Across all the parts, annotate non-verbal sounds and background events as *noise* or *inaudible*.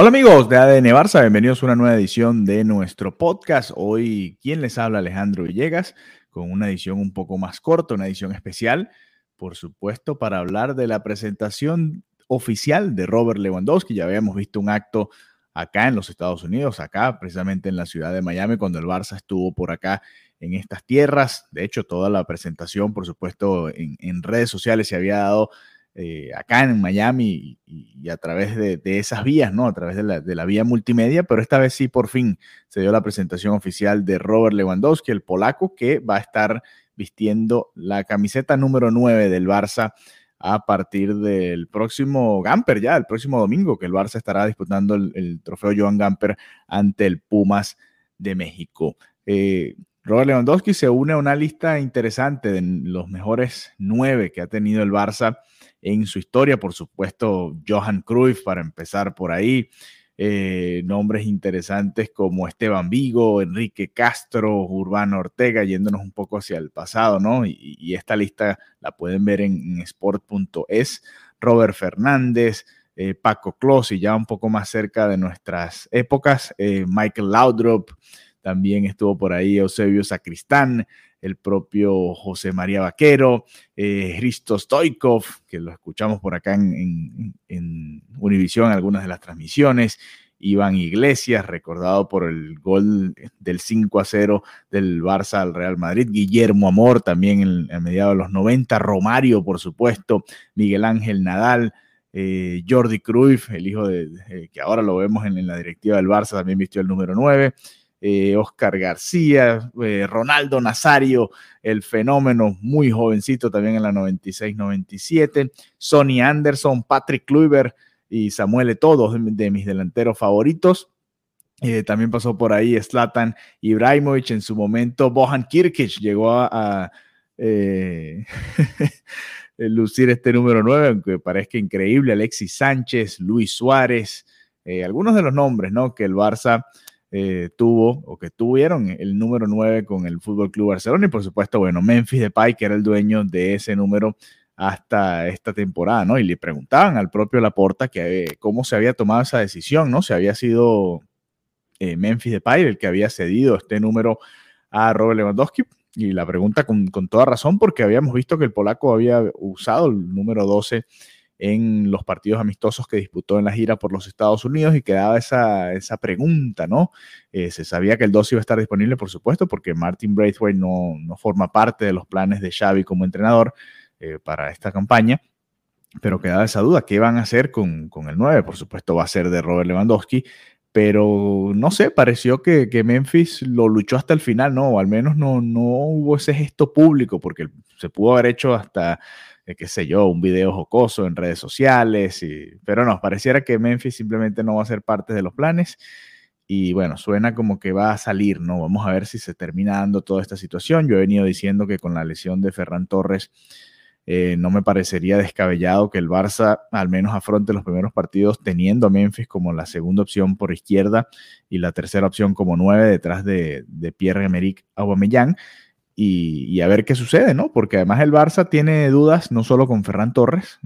Hola amigos de ADN Barça, bienvenidos a una nueva edición de nuestro podcast. Hoy, ¿quién les habla? Alejandro Villegas, con una edición un poco más corta, una edición especial, por supuesto, para hablar de la presentación oficial de Robert Lewandowski. Ya habíamos visto un acto acá en los Estados Unidos, acá precisamente en la ciudad de Miami, cuando el Barça estuvo por acá en estas tierras. De hecho, toda la presentación, por supuesto, en, en redes sociales se había dado eh, acá en Miami y, a través de, de, esas vías, ¿no? A través de la, de la, vía multimedia, pero esta vez sí por fin se dio la presentación oficial de Robert Lewandowski, el polaco, que va a estar vistiendo la camiseta número 9 del Barça a partir del próximo Gamper, ya el próximo domingo, que el Barça estará disputando el, el trofeo Joan Gamper ante el Pumas de México. Eh, Robert Lewandowski se une a una lista interesante de los mejores nueve que ha tenido el Barça en su historia. Por supuesto, Johan Cruyff, para empezar por ahí. Eh, nombres interesantes como Esteban Vigo, Enrique Castro, Urbano Ortega, yéndonos un poco hacia el pasado, ¿no? Y, esta lista la pueden ver en, sport.es. Robert Fernández, eh, Paco Clos, ya un poco más cerca de nuestras épocas, eh, Michael Laudrup, también estuvo por ahí Eusebio Sacristán, el propio José María Vaquero, eh, Stoikov, que lo escuchamos por acá en, en, en Univisión, algunas de las transmisiones, Iván Iglesias, recordado por el gol del 5 a 0 del Barça al Real Madrid, Guillermo Amor también en, mediados de los 90, Romario, por supuesto, Miguel Ángel Nadal, eh, Jordi Cruyff, el hijo de, que ahora lo vemos en, en, la directiva del Barça, también vistió el número 9, eh, Oscar García, eh, Ronaldo Nazario, el fenómeno muy jovencito también en la 96-97, Sonny Anderson, Patrick Kluivert y Samuel Eto'o, dos de, mis delanteros favoritos. Eh, también pasó por ahí Zlatan Ibrahimovic, en su momento Bohan Kirkic llegó a, *laughs* lucir este número 9, aunque parezca increíble, Alexis Sánchez, Luis Suárez, algunos de los nombres ¿no? que el Barça eh, tuvo o que tuvieron el número 9 con el Fútbol Club Barcelona y por supuesto, bueno, Memphis Depay, que era el dueño de ese número hasta esta temporada, ¿no? Y le preguntaban al propio Laporta que eh, cómo se había tomado esa decisión, ¿no? Se había sido eh, Memphis Depay el que había cedido este número a Robert Lewandowski y la pregunta con, con toda razón porque habíamos visto que el polaco había usado el número 12 en los partidos amistosos que disputó en la gira por los Estados Unidos y quedaba esa, esa pregunta, ¿no? Eh, se sabía que el 2 iba a estar disponible, por supuesto, porque Martin Braithwaite no, no forma parte de los planes de Xavi como entrenador eh, para esta campaña, pero quedaba esa duda, ¿qué van a hacer con, con, el 9? Por supuesto va a ser de Robert Lewandowski, pero no sé, pareció que, que Memphis lo luchó hasta el final, ¿no? O al menos no, no hubo ese gesto público, porque se pudo haber hecho hasta eh, qué sé yo, un video jocoso en redes sociales, pero no, pareciera que Memphis simplemente no va a ser parte de los planes. Y bueno, suena como que va a salir, ¿no? Vamos a ver si se termina dando toda esta situación. Yo he venido diciendo que con la lesión de Ferran Torres eh, no me parecería descabellado que el Barça al menos afronte los primeros partidos teniendo a Memphis como la segunda opción por izquierda y la tercera opción como nueve detrás de, de Pierre-Emerick Aubameyang y, a ver qué sucede, ¿no? Porque además el Barça tiene dudas no solo con Ferran Torres,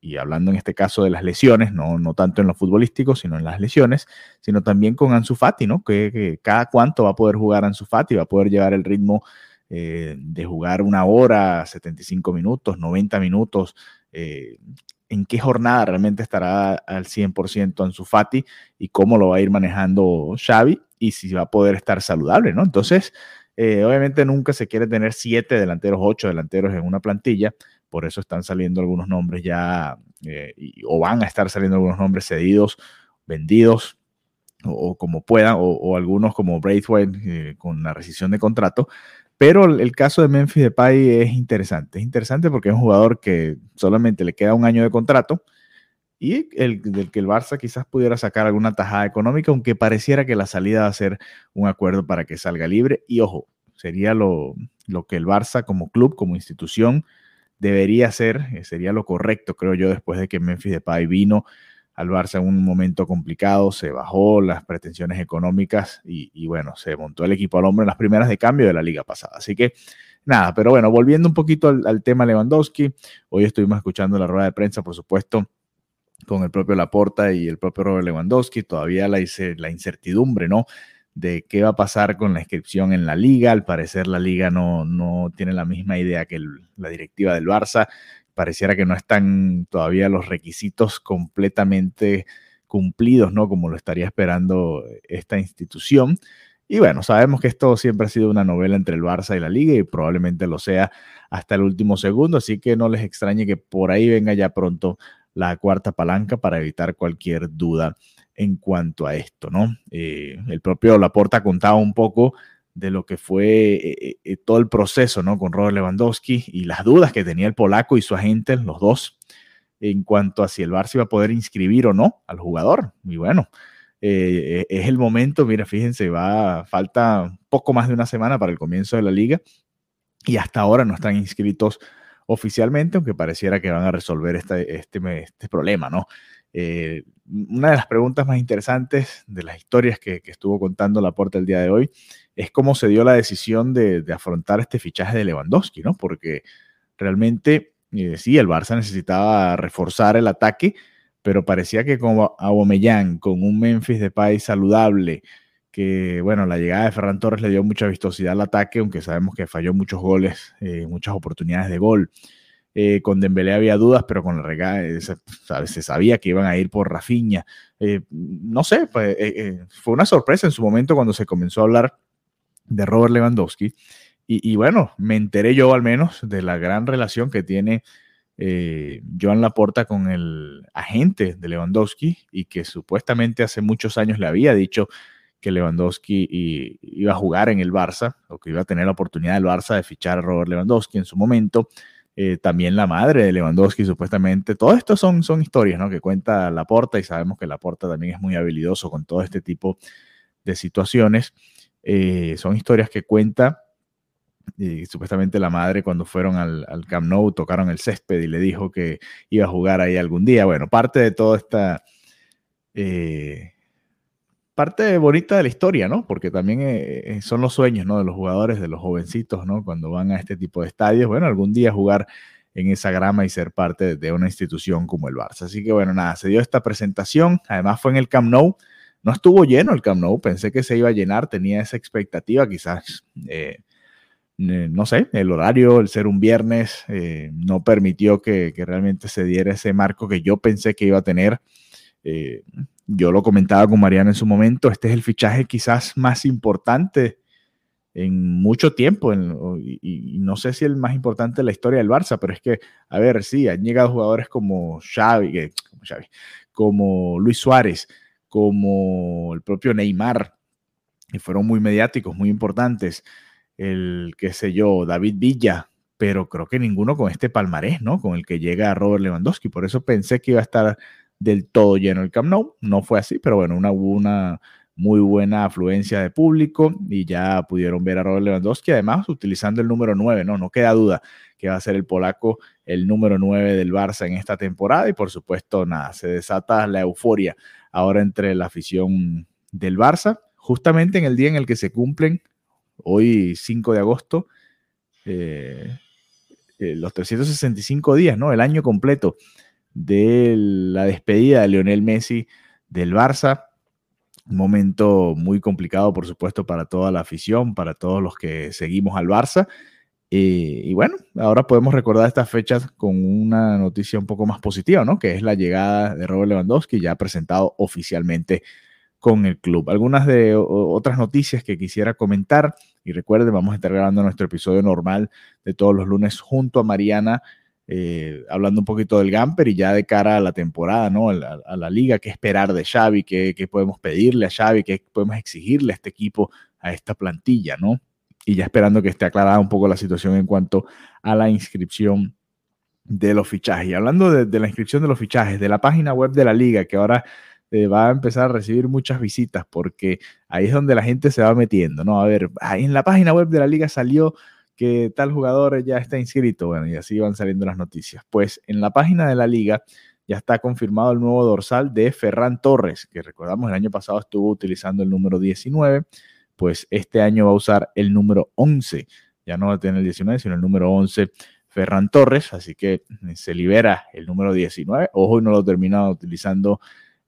y, hablando en este caso de las lesiones, no, no tanto en lo futbolístico, sino en las lesiones, sino también con Ansu Fati, ¿no? Que, que cada cuánto va a poder jugar Ansu Fati, va a poder llevar el ritmo eh, de jugar una hora, 75 minutos, 90 minutos, eh, en qué jornada realmente estará al 100% Ansu Fati y cómo lo va a ir manejando Xavi y si va a poder estar saludable, ¿no? Entonces, eh, obviamente nunca se quiere tener siete delanteros, ocho delanteros en una plantilla, por eso están saliendo algunos nombres ya, eh, o van a estar saliendo algunos nombres cedidos, vendidos, o, como puedan, o, algunos como Braithwaite eh, con la rescisión de contrato. Pero el caso de Memphis Depay es interesante. Es interesante porque es un jugador que solamente le queda un año de contrato y el, del que el Barça quizás pudiera sacar alguna tajada económica, aunque pareciera que la salida va a ser un acuerdo para que salga libre. Y ojo, sería lo, lo que el Barça como club, como institución, debería hacer, eh, sería lo correcto, creo yo, después de que Memphis Depay vino al Barça en un momento complicado, se bajó las pretensiones económicas y, bueno, se montó el equipo al hombre en las primeras de cambio de la liga pasada. Así que nada, pero bueno, volviendo un poquito al, tema Lewandowski, hoy estuvimos escuchando la rueda de prensa, por supuesto, con el propio Laporta y el propio Robert Lewandowski, todavía la, la incertidumbre, ¿no? de qué va a pasar con la inscripción en la liga. Al parecer la liga no, no tiene la misma idea que la directiva del Barça pareciera que no están todavía los requisitos completamente cumplidos, ¿no? Como lo estaría esperando esta institución. Y bueno, sabemos que esto siempre ha sido una novela entre el Barça y la liga y probablemente lo sea hasta el último segundo, así que no les extrañe que por ahí venga ya pronto la cuarta palanca para evitar cualquier duda en cuanto a esto, ¿no? Eh, el propio Laporta contaba un poco de lo que fue eh, eh, todo el proceso ¿no? con Robert Lewandowski y las dudas que tenía el polaco y su agente, los dos, en cuanto a si el Barça iba a poder inscribir o no al jugador. Y bueno, es el momento, mira, fíjense, va, falta poco más de una semana para el comienzo de la liga y hasta ahora no están inscritos oficialmente, aunque pareciera que van a resolver este, este, este problema, ¿no? una de las preguntas más interesantes de las historias que, estuvo contando Laporta el día de hoy es cómo se dio la decisión de, afrontar este fichaje de Lewandowski, ¿no? Porque realmente, eh, sí, el Barça necesitaba reforzar el ataque, pero parecía que como Aubameyang, con un Memphis de país saludable, que, bueno, la llegada de Ferran Torres le dio mucha vistosidad al ataque, aunque sabemos que falló muchos goles, eh, muchas oportunidades de gol. Eh, con Dembélé había dudas, pero con el regalo se, sabía que iban a ir por Rafinha. no sé, pues, fue una sorpresa en su momento cuando se comenzó a hablar de Robert Lewandowski. Y, bueno, me enteré yo al menos de la gran relación que tiene eh, Joan Laporta con el agente de Lewandowski y que supuestamente hace muchos años le había dicho que Lewandowski iba a jugar en el Barça o que iba a tener la oportunidad del Barça de fichar a Robert Lewandowski en su momento. Eh, también la madre de Lewandowski, supuestamente. Todo esto son, son historias ¿no? que cuenta Laporta y sabemos que Laporta también es muy habilidoso con todo este tipo de situaciones. Eh, son historias que cuenta. Y supuestamente la madre cuando fueron al, Camp Nou tocaron el césped y le dijo que iba a jugar ahí algún día. Bueno, parte de toda esta... Eh, parte bonita de la historia, ¿no? Porque también eh, son los sueños, ¿no? De los jugadores, de los jovencitos, ¿no? Cuando van a este tipo de estadios, bueno, algún día jugar en esa grama y ser parte de una institución como el Barça. Así que bueno, nada, se dio esta presentación, además fue en el Camp Nou, no estuvo lleno el Camp Nou, pensé que se iba a llenar, tenía esa expectativa, quizás, eh, no sé, el horario, el ser un viernes, eh, no permitió que, realmente se diera ese marco que yo pensé que iba a tener. Eh, yo lo comentaba con Mariano en su momento, este es el fichaje quizás más importante en mucho tiempo, y, no sé si el más importante de la historia del Barça, pero es que, a ver, sí, han llegado jugadores como Xavi, como, Xavi, como Luis Suárez, como el propio Neymar, y fueron muy mediáticos, muy importantes. El, qué sé yo, David Villa, pero creo que ninguno con este palmarés, ¿no? Con el que llega Robert Lewandowski. Por eso pensé que iba a estar del todo lleno el Camp Nou. No fue así, pero bueno, una, una muy buena afluencia de público y ya pudieron ver a Robert Lewandowski, además utilizando el número 9, ¿no? No queda duda que va a ser el polaco el número 9 del Barça en esta temporada y por supuesto, nada, se desata la euforia ahora entre la afición del Barça, justamente en el día en el que se cumplen, hoy 5 de agosto, eh, eh, los 365 días, ¿no? El año completo de la despedida de Lionel Messi del Barça. Un momento muy complicado, por supuesto, para toda la afición, para todos los que seguimos al Barça. Eh, y bueno, ahora podemos recordar estas fechas con una noticia un poco más positiva, ¿no? Que es la llegada de Robert Lewandowski, ya presentado oficialmente con el club. Algunas de otras noticias que quisiera comentar. Y recuerden, vamos a estar grabando nuestro episodio normal de todos los lunes junto a Mariana eh, hablando un poquito del Gamper y ya de cara a la temporada, ¿no? A la, liga, qué esperar de Xavi, qué, qué, podemos pedirle a Xavi, qué podemos exigirle a este equipo, a esta plantilla, ¿no? Y ya esperando que esté aclarada un poco la situación en cuanto a la inscripción de los fichajes. Y hablando de, la inscripción de los fichajes, de la página web de la liga, que ahora eh, va a empezar a recibir muchas visitas, porque ahí es donde la gente se va metiendo, ¿no? A ver, en la página web de la liga salió que tal jugador ya está inscrito, bueno, y así van saliendo las noticias. Pues en la página de la liga ya está confirmado el nuevo dorsal de Ferran Torres, que recordamos el año pasado estuvo utilizando el número 19, pues este año va a usar el número 11, ya no va a tener el 19, sino el número 11 Ferran Torres, así que se libera el número 19. Ojo, y no lo termina utilizando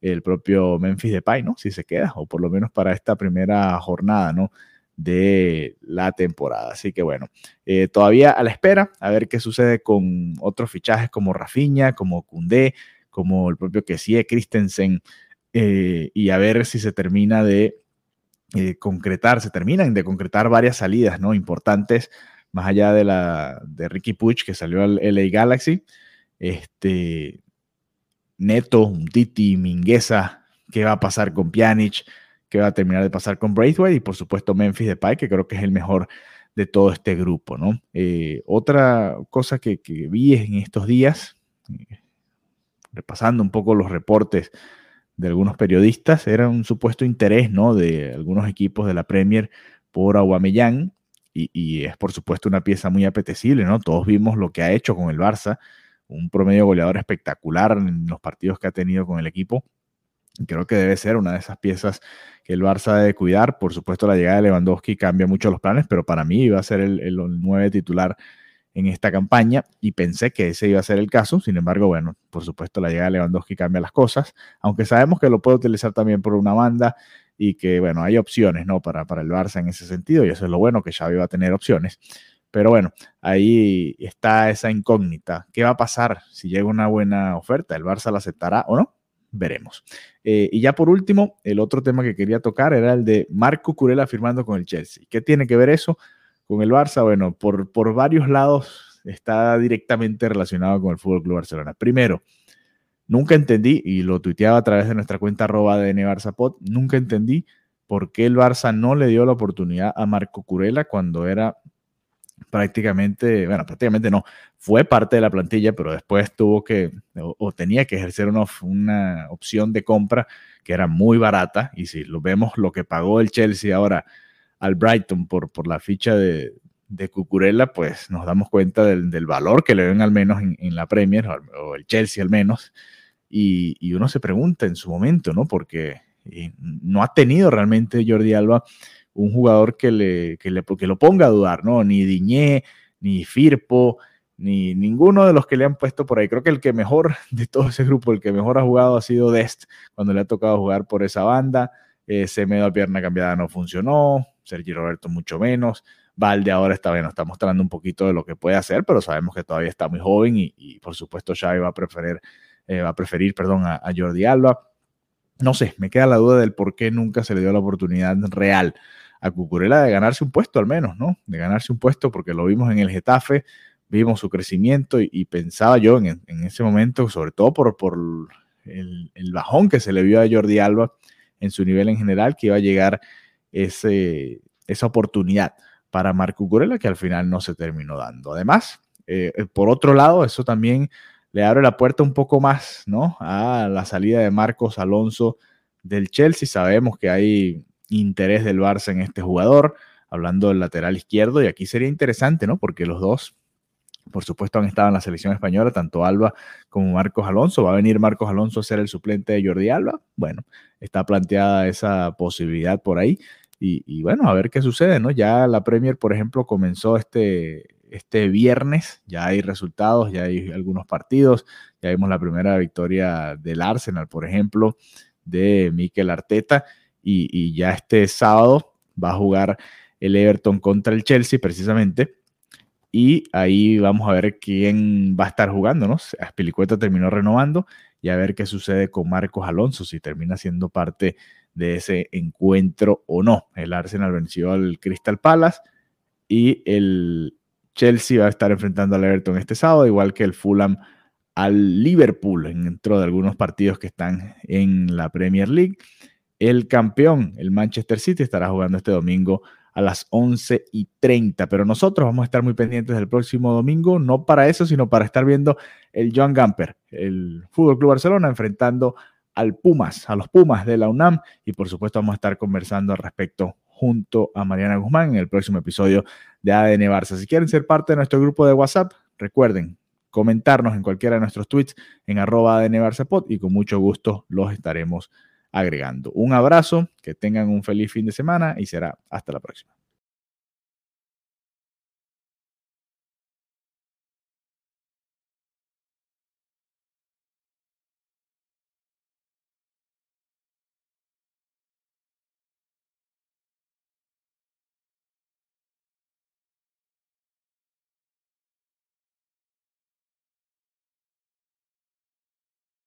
el propio Memphis Depay, ¿no? Si se queda, o por lo menos para esta primera jornada, ¿no? De la temporada. Así que bueno, eh, todavía a la espera, a ver qué sucede con otros fichajes como Rafinha, como Cundé, como el propio Kessie Christensen, eh, y a ver si se termina de eh, concretar, se terminan de concretar varias salidas, ¿no? Importantes más allá de la de Ricky Puch que salió al LA Galaxy, este Neto, Titi, Mingueza, qué va a pasar con Pjanic, qué va a terminar de pasar con Braithwaite y por supuesto Memphis Depay, que creo que es el mejor de todo este grupo, ¿no? Eh, otra cosa que, que, vi en estos días, eh, repasando un poco los reportes de algunos periodistas, era un supuesto interés, ¿no? De algunos equipos de la Premier por Aubameyang, y, es por supuesto una pieza muy apetecible, ¿no? Todos vimos lo que ha hecho con el Barça, un promedio goleador espectacular en los partidos que ha tenido con el equipo. Creo que debe ser una de esas piezas que el Barça debe cuidar. Por supuesto, la llegada de Lewandowski cambia mucho los planes, pero para mí iba a ser el, el 9 titular en esta campaña y pensé que ese iba a ser el caso. Sin embargo, bueno, por supuesto, la llegada de Lewandowski cambia las cosas, aunque sabemos que lo puede utilizar también por una banda y que, bueno, hay opciones, ¿no? Para, para el Barça en ese sentido, y eso es lo bueno, que Xavi va a tener opciones. Pero bueno, ahí está esa incógnita. ¿Qué va a pasar si llega una buena oferta? ¿El Barça la aceptará o no? Veremos. Eh, y ya por último, el otro tema que quería tocar era el de Marco Curela firmando con el Chelsea. ¿Qué tiene que ver eso con el Barça? Bueno, por, por varios lados está directamente relacionado con el Fútbol Club Barcelona. Primero, Nunca entendí, y lo tuiteaba a través de nuestra cuenta arroba de NBarzapod, nunca entendí por qué el Barça no le dio la oportunidad a Marco Curela cuando era prácticamente, bueno, prácticamente no, fue parte de la plantilla, pero después tuvo que o, tenía que ejercer una, una, opción de compra que era muy barata. Y si lo vemos, lo que pagó el Chelsea ahora al Brighton por, por la ficha de, de Cucurella, pues nos damos cuenta del, del, valor que le ven al menos en, en la Premier, o el Chelsea al menos. Y, uno se pregunta en su momento, ¿no? Porque eh, no ha tenido realmente Jordi Alba un jugador que, le, que, le, lo ponga a dudar, ¿no? Ni Diñé, ni Firpo, ni ninguno de los que le han puesto por ahí. Creo que el que mejor *laughs* de todo ese grupo, el que mejor ha jugado ha sido Dest cuando le ha tocado jugar por esa banda. Eh, Semedo a pierna cambiada no funcionó, Sergi Roberto mucho menos. Valde ahora está bien, está mostrando un poquito de lo que puede hacer, pero sabemos que todavía está muy joven y, por supuesto Xavi va a preferir eh, a preferir, perdón, a, Jordi Alba. No sé, me queda la duda del por qué nunca se le dio la oportunidad real a Cucurella de ganarse un puesto al menos, ¿no? De ganarse un puesto porque lo vimos en el Getafe, vimos su crecimiento y, pensaba yo en, ese momento, sobre todo por, el, bajón que se le vio a Jordi Alba en su nivel en general, que iba a llegar esa oportunidad para Marco Cucurella que al final no se terminó dando. Además, eh, por otro lado, eso también le abre la puerta un poco más, ¿no? A la salida de Marcos Alonso del Chelsea. Sabemos que hay interés del Barça en este jugador, hablando del lateral izquierdo, y aquí sería interesante, ¿no? Porque los dos, por supuesto, han estado en la selección española, tanto Alba como Marcos Alonso. ¿Va a venir Marcos Alonso a ser el suplente de Jordi Alba? Bueno, está planteada esa posibilidad por ahí. Y, bueno, a ver qué sucede, ¿no? Ya la Premier, por ejemplo, comenzó este, este viernes. Ya hay resultados, ya hay algunos partidos. Ya vimos la primera victoria del Arsenal, por ejemplo, de Mikel Arteta. Y, ya este sábado va a jugar el Everton contra el Chelsea, precisamente. Y ahí vamos a ver quién va a estar jugando, ¿no? Aspilicueta terminó renovando y a ver qué sucede con Marcos Alonso, si termina siendo parte de ese encuentro o no. El Arsenal venció al Crystal Palace y el Chelsea va a estar enfrentando al Everton este sábado, igual que el Fulham al Liverpool dentro de algunos partidos que están en la Premier League. El campeón, el Manchester City, estará jugando este domingo a las 11 y 30. Pero nosotros vamos a estar muy pendientes del próximo domingo, no para eso, sino para estar viendo el Joan Gamper, el Fútbol Club Barcelona, enfrentando al Pumas, a los Pumas de la UNAM. Y por supuesto, vamos a estar conversando al respecto junto a Mariana Guzmán en el próximo episodio de ADN Barça. Si quieren ser parte de nuestro grupo de WhatsApp, recuerden comentarnos en cualquiera de nuestros tweets en arroba ADN Barça y con mucho gusto los estaremos agregando. Un abrazo, que tengan un feliz fin de semana y será hasta la próxima.